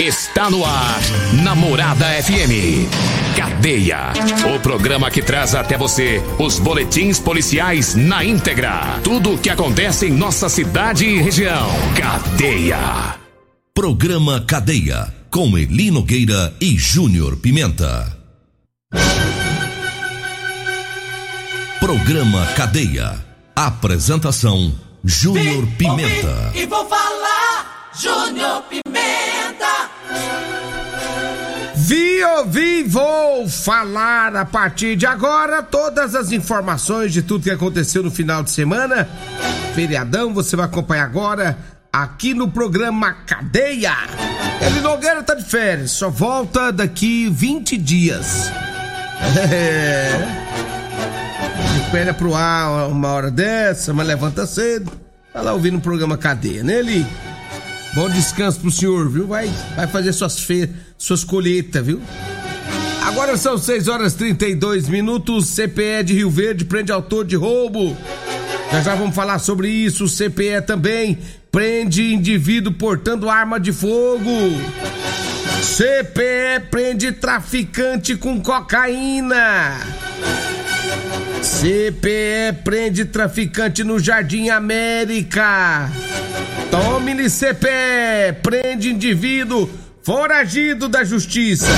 Está no ar, Namorada FM. Cadeia. O programa que traz até você os boletins policiais na íntegra. Tudo o que acontece em nossa cidade e região. Cadeia. Programa Cadeia. Com Eli Nogueira e Júnior Pimenta. Programa Cadeia. Apresentação: Júnior Pimenta. E vou falar, Júnior Pimenta. Vi, ouvi, vou falar a partir de agora todas as informações de tudo que aconteceu no final de semana. Feriadão, você vai acompanhar agora aqui no programa Cadeia. Ele Nogueira tá de férias, só volta daqui 20 dias. É. Espera pro ar uma hora dessa, mas levanta cedo. Tá lá ouvindo o programa Cadeia, né? Bom descanso pro senhor, viu? Vai, vai fazer suas feiras, suas colheitas, viu? Agora são 6 horas 32 minutos. CPE de Rio Verde prende autor de roubo. Já já vamos falar sobre isso. CPE também prende indivíduo portando arma de fogo. CPE prende traficante com cocaína. CPE prende traficante no Jardim América. Tome-lhe CPE, prende indivíduo foragido da justiça.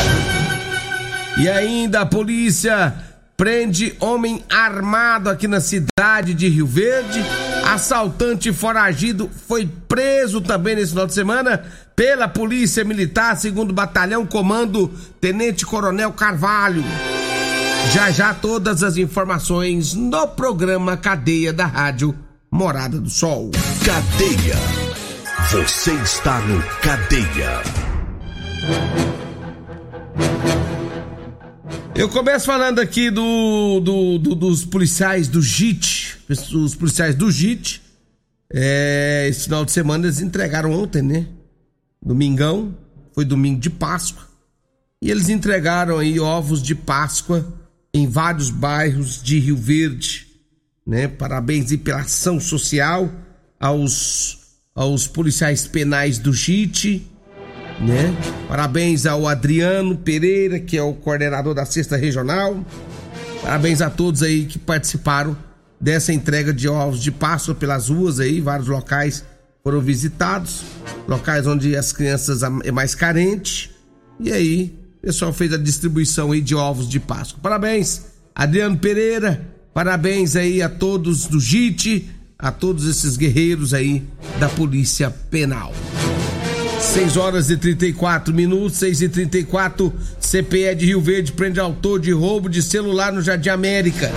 E ainda a polícia prende homem armado aqui na cidade de Rio Verde. Assaltante foragido foi preso também nesse final de semana pela Polícia Militar, segundo Batalhão Comando Tenente Coronel Carvalho. Já já todas as informações no programa Cadeia da Rádio Morada do Sol. Cadeia. Você está no Cadeia. Eu começo falando aqui do, do, do dos policiais do JIT. Os policiais do JIT. É, esse final de semana eles entregaram ontem, né? Domingão. Foi domingo de Páscoa. E eles entregaram aí ovos de Páscoa em vários bairros de Rio Verde. Né? Parabéns aí pela ação social aos, aos policiais penais do JIT né? Parabéns ao Adriano Pereira, que é o coordenador da Sexta Regional. Parabéns a todos aí que participaram dessa entrega de ovos de Páscoa pelas ruas aí, vários locais foram visitados, locais onde as crianças é mais carente. E aí, pessoal fez a distribuição aí de ovos de Páscoa. Parabéns, Adriano Pereira. Parabéns aí a todos do JIT, a todos esses guerreiros aí da Polícia Penal. 6 horas e 34 minutos, 6 e 34 CPE de Rio Verde prende autor de roubo de celular no Jardim América.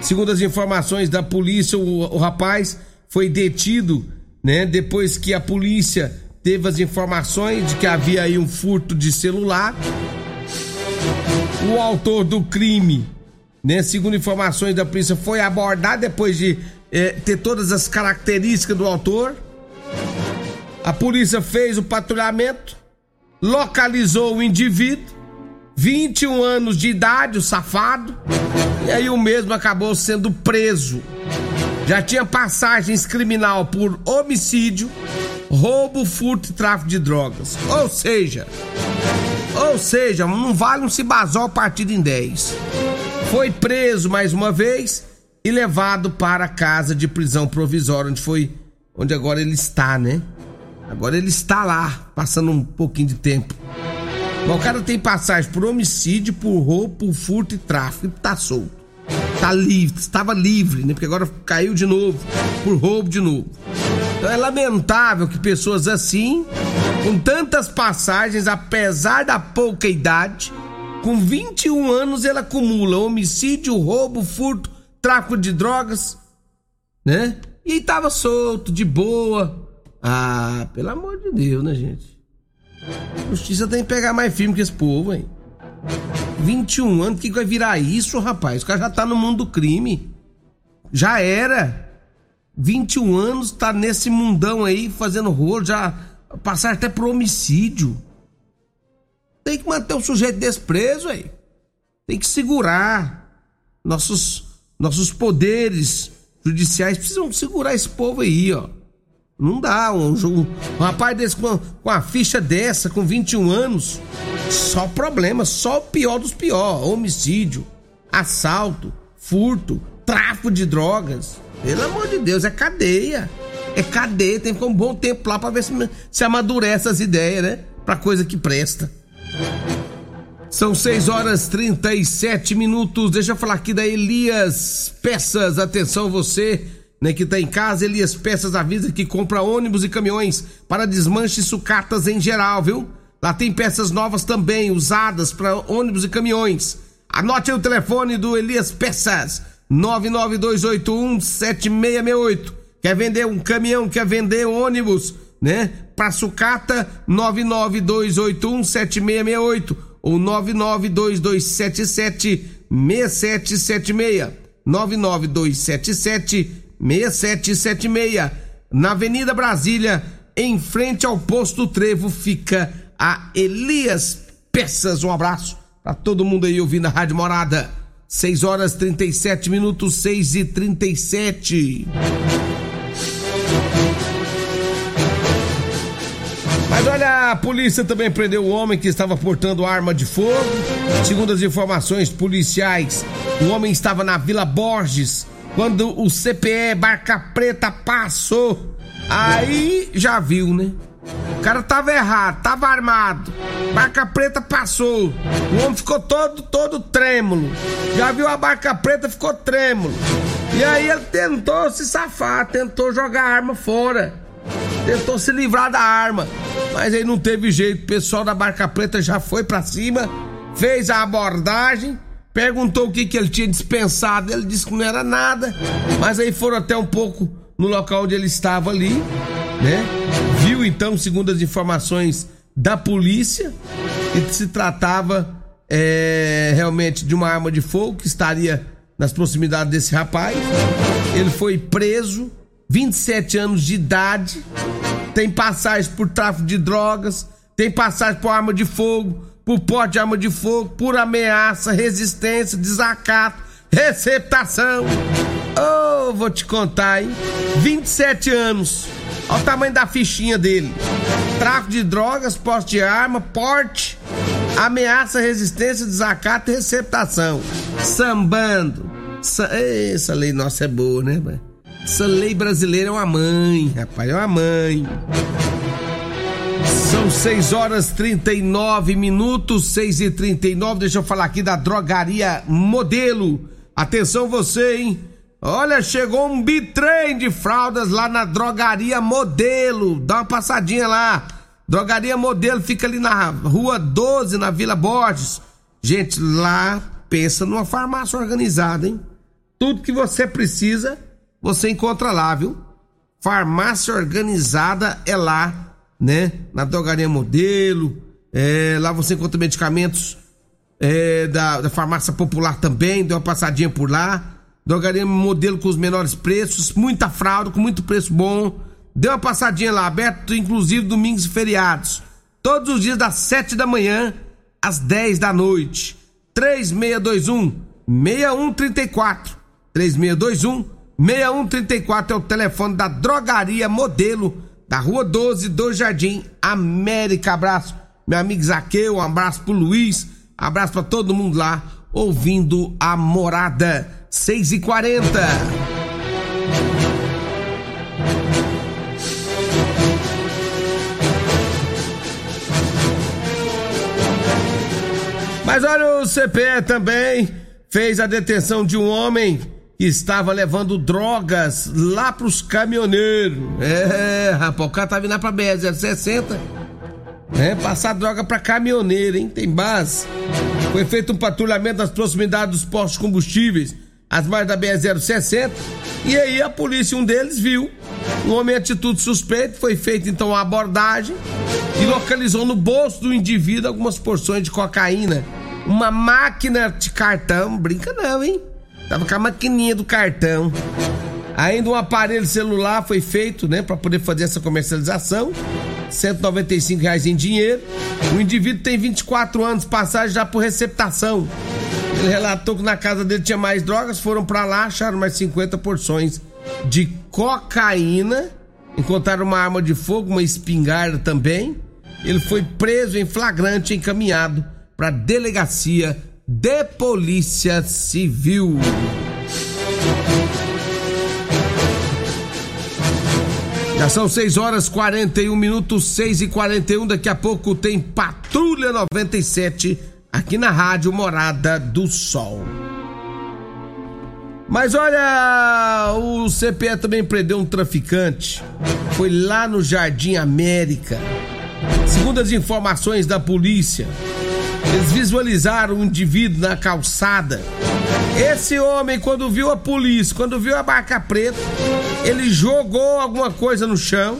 Segundo as informações da polícia, o, o rapaz foi detido, né? Depois que a polícia teve as informações de que havia aí um furto de celular. O autor do crime, né? Segundo informações da polícia, foi abordado depois de eh, ter todas as características do autor. A polícia fez o patrulhamento, localizou o indivíduo, 21 anos de idade, o safado, e aí o mesmo acabou sendo preso. Já tinha passagens criminal por homicídio, roubo, furto e tráfico de drogas. Ou seja, ou seja, não vale um cibazol partido em 10. Foi preso mais uma vez e levado para a casa de prisão provisória, onde foi, onde agora ele está, né? Agora ele está lá, passando um pouquinho de tempo. Mas o cara tem passagem por homicídio, por roubo, por furto e tráfico. Tá solto. Tá livre, estava livre, né? Porque agora caiu de novo, por roubo de novo. Então é lamentável que pessoas assim, com tantas passagens, apesar da pouca idade, com 21 anos ele acumula homicídio, roubo, furto, tráfico de drogas, né? E tava solto, de boa, ah, pelo amor de Deus, né, gente? Justiça tem que pegar mais firme que esse povo, hein? 21 anos, o que vai virar isso, rapaz? O cara já tá no mundo do crime. Já era. 21 anos, tá nesse mundão aí, fazendo rolo, já passar até por homicídio. Tem que manter o sujeito desprezo aí. Tem que segurar. Nossos, nossos poderes judiciais precisam segurar esse povo aí, ó. Não dá, um, um, um rapaz desse com, com a ficha dessa, com 21 anos, só problema, só o pior dos piores: homicídio, assalto, furto, tráfico de drogas. Pelo amor de Deus, é cadeia. É cadeia, tem que ficar um bom tempo lá pra ver se, se amadurece as ideias, né? Pra coisa que presta. São 6 horas 37 minutos. Deixa eu falar aqui da Elias Peças. Atenção, você né, que tá em casa. Elias Peças avisa que compra ônibus e caminhões para desmanche e sucatas em geral, viu? Lá tem peças novas também, usadas para ônibus e caminhões. Anote aí o telefone do Elias Peças: 992817668. Quer vender um caminhão, quer vender ônibus, né? Pra sucata, 992817668 ou 992776776. 992776776. Na Avenida Brasília, em frente ao posto Trevo, fica a Elias Peças. Um abraço para todo mundo aí ouvindo a Rádio Morada. 6 horas 37 minutos, 6 e 37. Mas olha, a polícia também prendeu o homem que estava portando arma de fogo. Segundo as informações policiais, o homem estava na Vila Borges quando o CPE Barca Preta passou. Aí já viu, né? Cara tava errado, tava armado. Barca preta passou. O homem ficou todo, todo trêmulo. Já viu a barca preta, ficou trêmulo. E aí ele tentou se safar, tentou jogar a arma fora. Tentou se livrar da arma. Mas aí não teve jeito. O pessoal da barca preta já foi para cima, fez a abordagem, perguntou o que, que ele tinha dispensado. Ele disse que não era nada. Mas aí foram até um pouco no local onde ele estava ali, né? Viu então, segundo as informações da polícia, que se tratava é, realmente de uma arma de fogo que estaria nas proximidades desse rapaz. Ele foi preso, 27 anos de idade, tem passagem por tráfico de drogas, tem passagem por arma de fogo, por porte de arma de fogo, por ameaça, resistência, desacato, receptação. Oh, vou te contar, hein? 27 anos. Olha o tamanho da fichinha dele. Tráfico de drogas, poste de arma, porte, ameaça, resistência, desacato e receptação. Sambando. Sa Essa lei nossa é boa, né, mano? Essa lei brasileira é uma mãe, rapaz, é uma mãe. São 6 horas 39 minutos, 6 e 39 Deixa eu falar aqui da drogaria Modelo. Atenção você, hein? Olha, chegou um bitrem de fraldas lá na drogaria Modelo. Dá uma passadinha lá. Drogaria Modelo fica ali na rua 12, na Vila Borges. Gente, lá pensa numa farmácia organizada, hein? Tudo que você precisa, você encontra lá, viu? Farmácia organizada é lá, né? Na drogaria Modelo. É, lá você encontra medicamentos é, da, da farmácia popular também. Deu uma passadinha por lá. Drogaria modelo com os menores preços, muita fralda, com muito preço bom. Dê uma passadinha lá, aberto inclusive domingos e feriados. Todos os dias das 7 da manhã às 10 da noite. 3621 6134. 3621 6134 é o telefone da Drogaria Modelo da Rua 12 do Jardim América. Abraço, meu amigo Zaqueu, um abraço pro Luiz, abraço para todo mundo lá ouvindo a morada 6 e 40 Mas olha, o CPE também fez a detenção de um homem que estava levando drogas lá pros caminhoneiros. É, rapaz, o cara tá vindo lá pra BR-060. É, passar droga pra caminhoneiro, hein? Tem base. Foi feito um patrulhamento nas proximidades dos postos de combustíveis, as mais da BR-060. E aí a polícia, um deles, viu Um homem em atitude suspeita, foi feita então a abordagem e localizou no bolso do indivíduo algumas porções de cocaína. Uma máquina de cartão, brinca não, hein? Tava com a maquininha do cartão. Ainda um aparelho celular foi feito, né, para poder fazer essa comercialização. 195 reais em dinheiro. O indivíduo tem 24 anos, passagem já por receptação. Ele relatou que na casa dele tinha mais drogas, foram para lá, acharam mais 50 porções de cocaína, encontraram uma arma de fogo, uma espingarda também. Ele foi preso em flagrante, encaminhado para delegacia de polícia civil. Já são 6 horas 41 minutos, 6 e 41 Daqui a pouco tem Patrulha 97 aqui na Rádio Morada do Sol. Mas olha, o CPE também prendeu um traficante. Foi lá no Jardim América. Segundo as informações da polícia, eles visualizaram um indivíduo na calçada. Esse homem, quando viu a polícia, quando viu a barca preta, ele jogou alguma coisa no chão.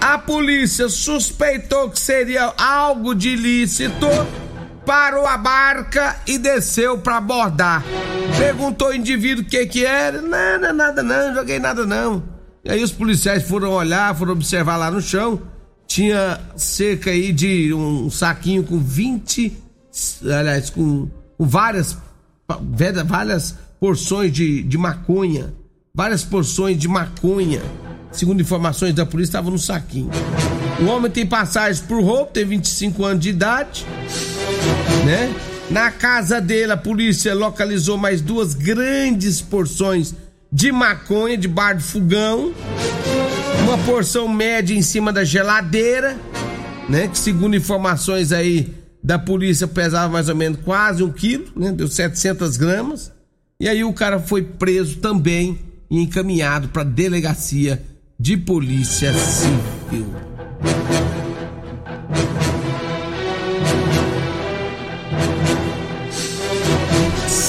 A polícia suspeitou que seria algo de ilícito, parou a barca e desceu para abordar. Perguntou ao indivíduo o que que era. Não, não nada não, não joguei nada não. E aí os policiais foram olhar, foram observar lá no chão. Tinha cerca aí de um saquinho com 20, aliás, com, com várias, várias porções de, de maconha. Várias porções de maconha. Segundo informações da polícia, estava no saquinho. O homem tem passagem por roubo, tem 25 anos de idade, né? Na casa dele, a polícia localizou mais duas grandes porções de maconha de bar de fogão, uma porção média em cima da geladeira, né? Que segundo informações aí da polícia pesava mais ou menos quase um quilo, né? Deu 700 gramas. E aí o cara foi preso também e encaminhado para delegacia de polícia civil.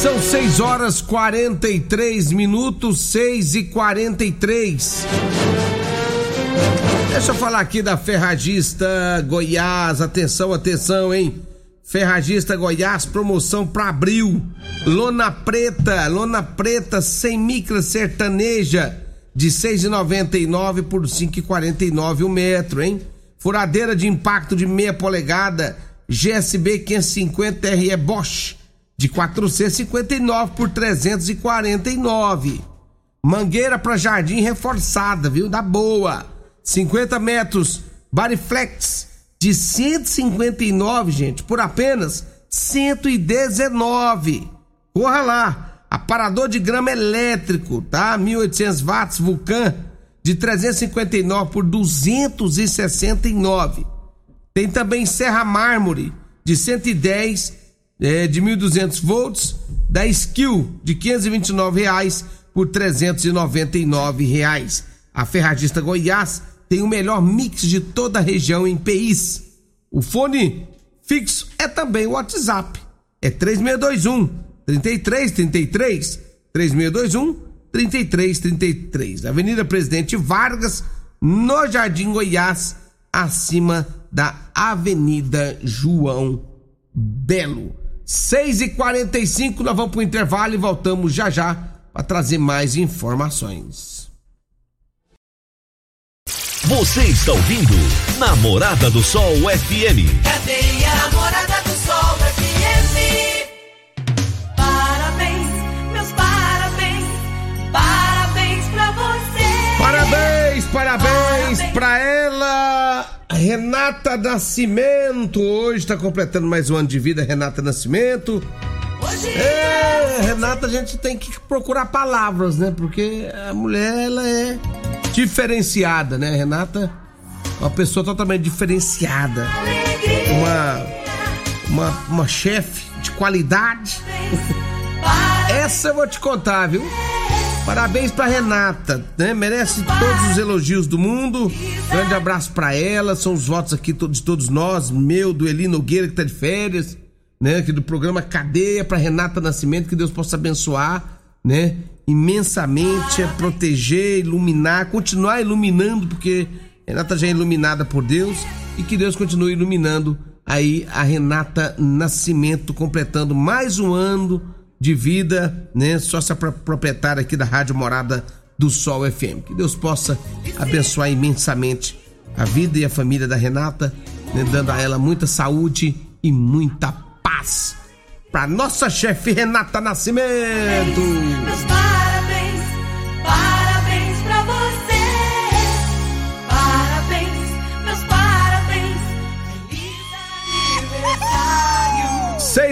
São 6 horas 43 minutos, 6 e 43. Deixa eu falar aqui da Ferragista Goiás. Atenção, atenção, hein? Ferragista Goiás, promoção para abril. Lona preta, lona preta sem micra sertaneja de 6,99 por 5,49 o metro, hein? Furadeira de impacto de meia polegada GSB 550 RE Bosch de 459 por 349. Mangueira para jardim reforçada, viu? Da boa. 50 metros Bariflex de 159, gente, por apenas 119. Corra lá. Aparador de grama elétrico, tá? 1800 watts Vulcan de 359 por 269. Tem também Serra Mármore de 110 é, de 1200 volts, da Skill de 529 reais por 399 reais. A Ferragista Goiás tem o melhor mix de toda a região em PIs. O fone fixo é também o WhatsApp. É 3621 3333 3621 3333. Avenida Presidente Vargas, no Jardim Goiás, acima da Avenida João Belo. 6 e 45 nós vamos para o intervalo e voltamos já já para trazer mais informações. Você está ouvindo Namorada do Sol FM. Cadê a Namorada do Sol FM? Parabéns, meus parabéns, parabéns pra você. Parabéns, parabéns, parabéns. Renata Nascimento. Hoje está completando mais um ano de vida, Renata Nascimento. Hoje É, Renata, a gente tem que procurar palavras, né? Porque a mulher, ela é diferenciada, né? Renata é uma pessoa totalmente diferenciada. Uma, uma, uma chefe de qualidade. Essa eu vou te contar, viu? Parabéns pra Renata, né? Merece todos os elogios do mundo. Grande abraço pra ela. São os votos aqui de todos nós, meu, do Eli Nogueira, que tá de férias, né? Aqui do programa Cadeia pra Renata Nascimento. Que Deus possa abençoar, né? imensamente, é proteger, iluminar, continuar iluminando, porque Renata já é iluminada por Deus e que Deus continue iluminando aí a Renata Nascimento, completando mais um ano de vida, né? Sócia proprietária aqui da Rádio Morada do Sol FM. Que Deus possa abençoar imensamente a vida e a família da Renata, né? dando a ela muita saúde e muita paz. Para nossa chefe Renata Nascimento.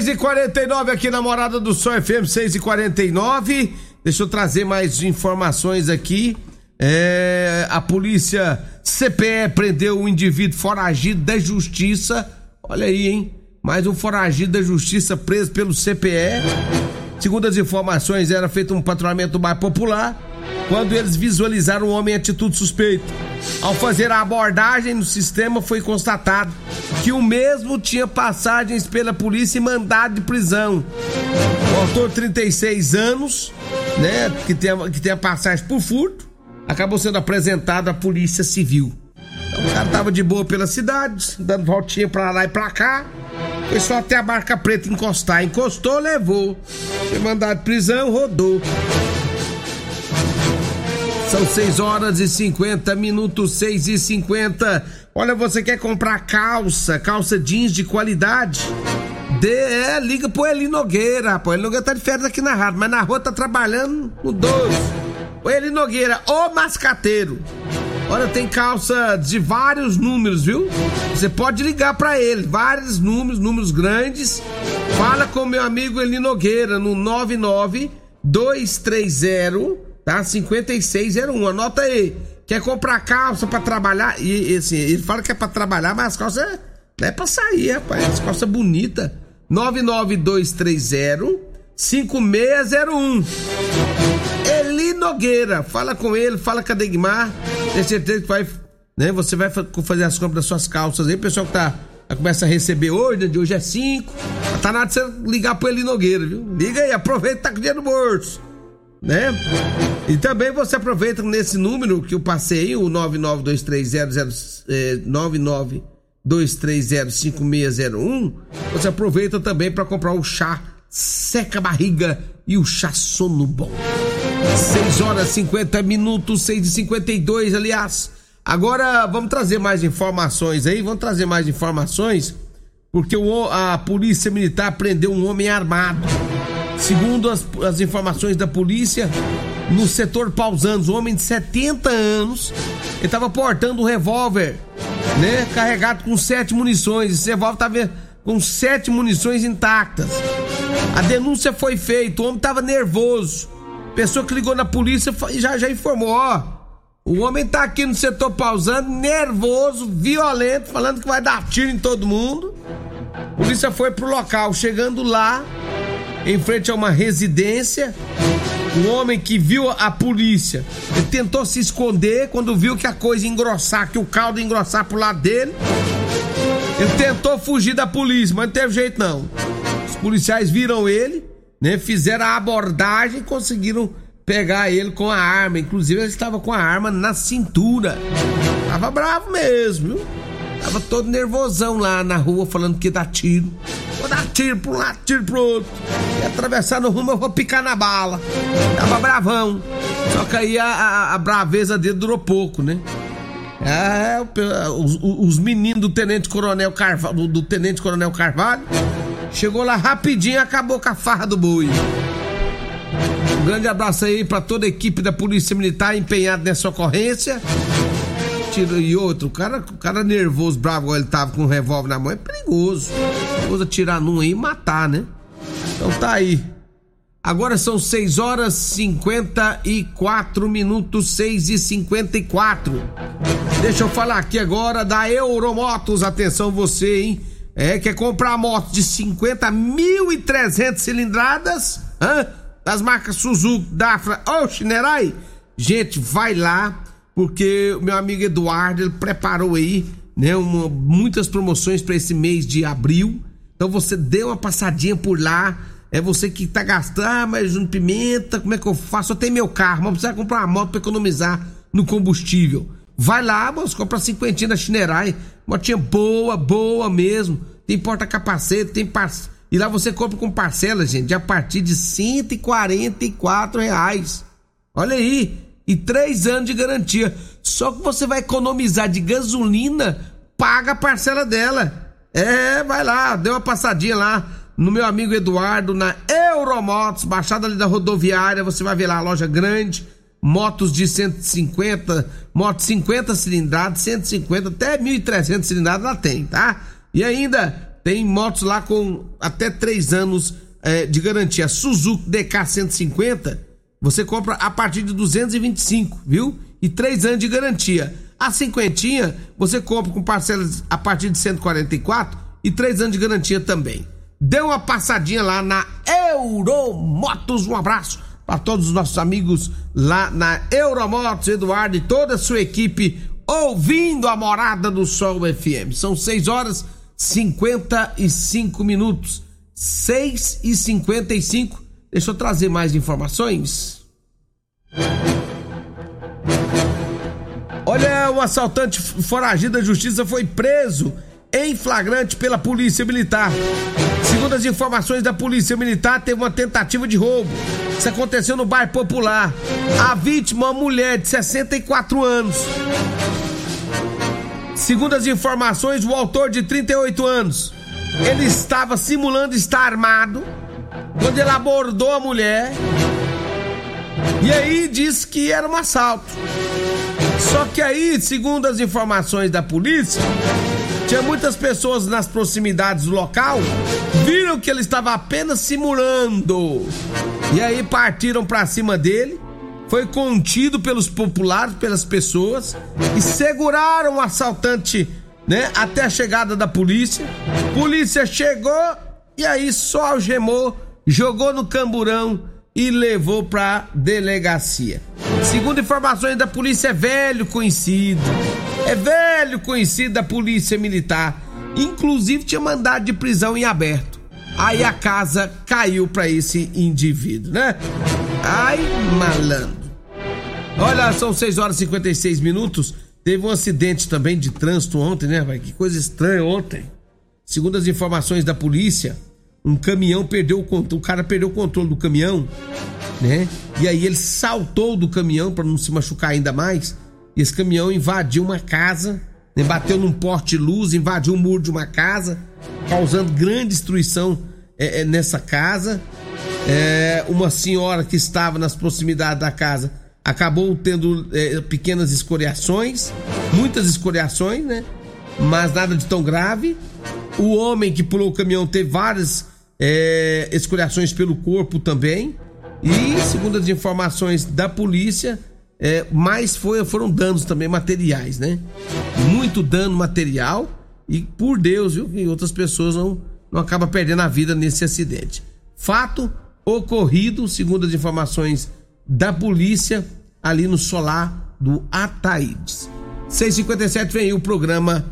6 e 49 aqui na Morada do Sol FM, 6 e 49 Deixa eu trazer mais informações aqui. É, a polícia CPE prendeu um indivíduo foragido da justiça. Olha aí, hein? Mais um foragido da justiça preso pelo CPE. Segundo as informações, era feito um patrulhamento mais popular quando eles visualizaram o homem em atitude suspeita. Ao fazer a abordagem no sistema, foi constatado que o mesmo tinha passagens pela polícia e mandado de prisão. O autor, 36 anos, né, que tem, que tem a passagem por furto, acabou sendo apresentado à Polícia Civil. Então, o cara tava de boa pela cidade, dando voltinha pra lá e pra cá. Foi só até a barca preta encostar. Encostou, levou. Foi mandado de prisão, rodou. São 6 horas e 50 minutos, 6 e 50. Olha, você quer comprar calça, calça jeans de qualidade? De, é, liga pro Eli Nogueira, rapaz. Eli Nogueira tá de férias aqui na rádio, mas na rua tá trabalhando no 12. O Eli Nogueira, o mascateiro. Olha, tem calça de vários números, viu? Você pode ligar para ele, vários números, números grandes. Fala com meu amigo Eli Nogueira no 99 230 tá? 5601, anota aí. Quer comprar calça para trabalhar? E assim, ele fala que é para trabalhar, mas as calças não é pra sair, rapaz. As calças bonitas. 99230 5601. Eli Nogueira, fala com ele, fala com a Degmar. Tem certeza que vai, né? Você vai fazer as compras das suas calças aí, pessoal que tá começa a receber hoje, né? De hoje é 5. Tá nada de você ligar pro Eli Nogueira, viu? Liga aí, aproveita que tá com dinheiro no bolso né? E também você aproveita nesse número que eu passei, o 99230 é, 992305601, você aproveita também para comprar o chá seca barriga e o chá sono bom. 6 horas 50 minutos, 6 e 52 aliás. Agora vamos trazer mais informações aí, vamos trazer mais informações, porque o, a polícia militar prendeu um homem armado Segundo as, as informações da polícia, no setor Pausanos, um homem de 70 anos, ele estava portando um revólver, né? Carregado com sete munições. Esse revólver estava com sete munições intactas. A denúncia foi feita, o homem estava nervoso. Pessoa que ligou na polícia já, já informou, ó. O homem tá aqui no setor pausando, nervoso, violento, falando que vai dar tiro em todo mundo. A polícia foi pro local, chegando lá, em frente a uma residência. Um homem que viu a polícia, ele tentou se esconder quando viu que a coisa engrossar, que o caldo engrossar pro lado dele. Ele tentou fugir da polícia, mas não teve jeito não. Os policiais viram ele, né? Fizeram a abordagem e conseguiram pegar ele com a arma. Inclusive ele estava com a arma na cintura. Tava bravo mesmo, viu? Tava todo nervosão lá na rua falando que ia dar tiro. Vou dar tiro pro um lado, tiro pro outro. E atravessar no rumo eu vou picar na bala. Tava bravão. Só que aí a, a, a braveza dele durou pouco, né? É, os, os meninos do Tenente Coronel Carvalho, do Tenente Coronel Carvalho, chegou lá rapidinho e acabou com a farra do boi. Um grande abraço aí para toda a equipe da Polícia Militar empenhada nessa ocorrência e outro, o cara, o cara nervoso, bravo, ele tava com um revólver na mão, é perigoso. Perigoso atirar num aí e matar, né? Então tá aí. Agora são 6 horas 54 minutos, 6 e 54. Deixa eu falar aqui agora da Euromotos. Atenção você, hein? É, quer comprar moto de 50.300 cilindradas? Hã? Das marcas Suzuki, Dafra ou Shinerai? Gente, vai lá porque o meu amigo Eduardo ele preparou aí né, uma, muitas promoções para esse mês de abril. Então você dê uma passadinha por lá. É você que tá gastando, ah, mas Júnior Pimenta, como é que eu faço? Eu tenho meu carro, mas precisa comprar uma moto pra economizar no combustível. Vai lá, moço, compra cinquentinha da Chinerai. Motinha boa, boa mesmo. Tem porta-capacete, tem par... E lá você compra com parcela, gente, a partir de 144 reais. Olha aí. E três anos de garantia. Só que você vai economizar de gasolina, paga a parcela dela. É, vai lá, dê uma passadinha lá no meu amigo Eduardo, na Euromotos, baixada ali da rodoviária. Você vai ver lá a loja grande motos de 150, motos 50 cilindradas, 150 até 1.300 cilindradas lá tem, tá? E ainda tem motos lá com até 3 anos é, de garantia. Suzuki DK 150, você compra a partir de 225, viu? E 3 anos de garantia. A cinquentinha, você compra com parcelas a partir de 144 e 3 anos de garantia também. Dê uma passadinha lá na Euromotos, um abraço para todos os nossos amigos lá na Euromotos, Eduardo e toda a sua equipe ouvindo a Morada do Sol FM. São 6 horas 55 minutos. 6 e 55. Deixa eu trazer mais informações. Olha, o assaltante foragido da justiça foi preso em flagrante pela Polícia Militar. Segundo as informações da Polícia Militar, teve uma tentativa de roubo. Isso aconteceu no bairro Popular. A vítima, uma mulher de 64 anos. Segundo as informações, o autor de 38 anos, ele estava simulando estar armado quando ele abordou a mulher e aí disse que era um assalto. Só que aí, segundo as informações da polícia, tinha muitas pessoas nas proximidades do local, viram que ele estava apenas simulando. E aí partiram para cima dele. Foi contido pelos populares, pelas pessoas e seguraram o assaltante, né, até a chegada da polícia. Polícia chegou e aí só algemou, jogou no camburão e levou pra delegacia. Segundo informações da polícia, é velho conhecido. É velho conhecido da polícia militar. Inclusive tinha mandado de prisão em aberto. Aí a casa caiu para esse indivíduo, né? Ai, malandro. Olha, são 6 horas e 56 minutos. Teve um acidente também de trânsito ontem, né, vai? Que coisa estranha ontem. Segundo as informações da polícia, um caminhão perdeu o controle, o cara perdeu o controle do caminhão, né? E aí ele saltou do caminhão para não se machucar ainda mais. E esse caminhão invadiu uma casa, né? bateu num porte de luz, invadiu o muro de uma casa, causando grande destruição é, é, nessa casa. É, uma senhora que estava nas proximidades da casa acabou tendo é, pequenas escoriações, muitas escoriações, né? Mas nada de tão grave. O homem que pulou o caminhão teve várias é, escoriações pelo corpo também. E, segundo as informações da polícia, é, mais foi, foram danos também materiais, né? Muito dano material. E por Deus, viu? Que outras pessoas não, não acabam perdendo a vida nesse acidente. Fato ocorrido, segundo as informações da polícia, ali no solar do Ataídes. 657 vem aí o programa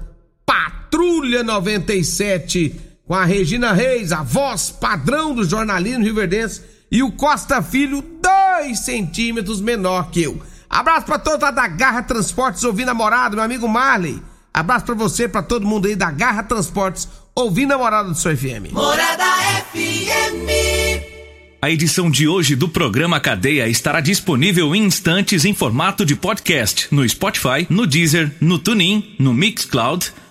Patrulha 97 com a Regina Reis, a voz padrão do jornalismo rioverdense, e o Costa Filho, dois centímetros menor que eu. Abraço pra toda da Garra Transportes ouvindo namorado, meu amigo Marley. Abraço pra você, pra todo mundo aí da Garra Transportes ouvindo namorado do seu FM. Morada FM. A edição de hoje do programa Cadeia estará disponível em instantes em formato de podcast no Spotify, no Deezer, no TuneIn, no Mixcloud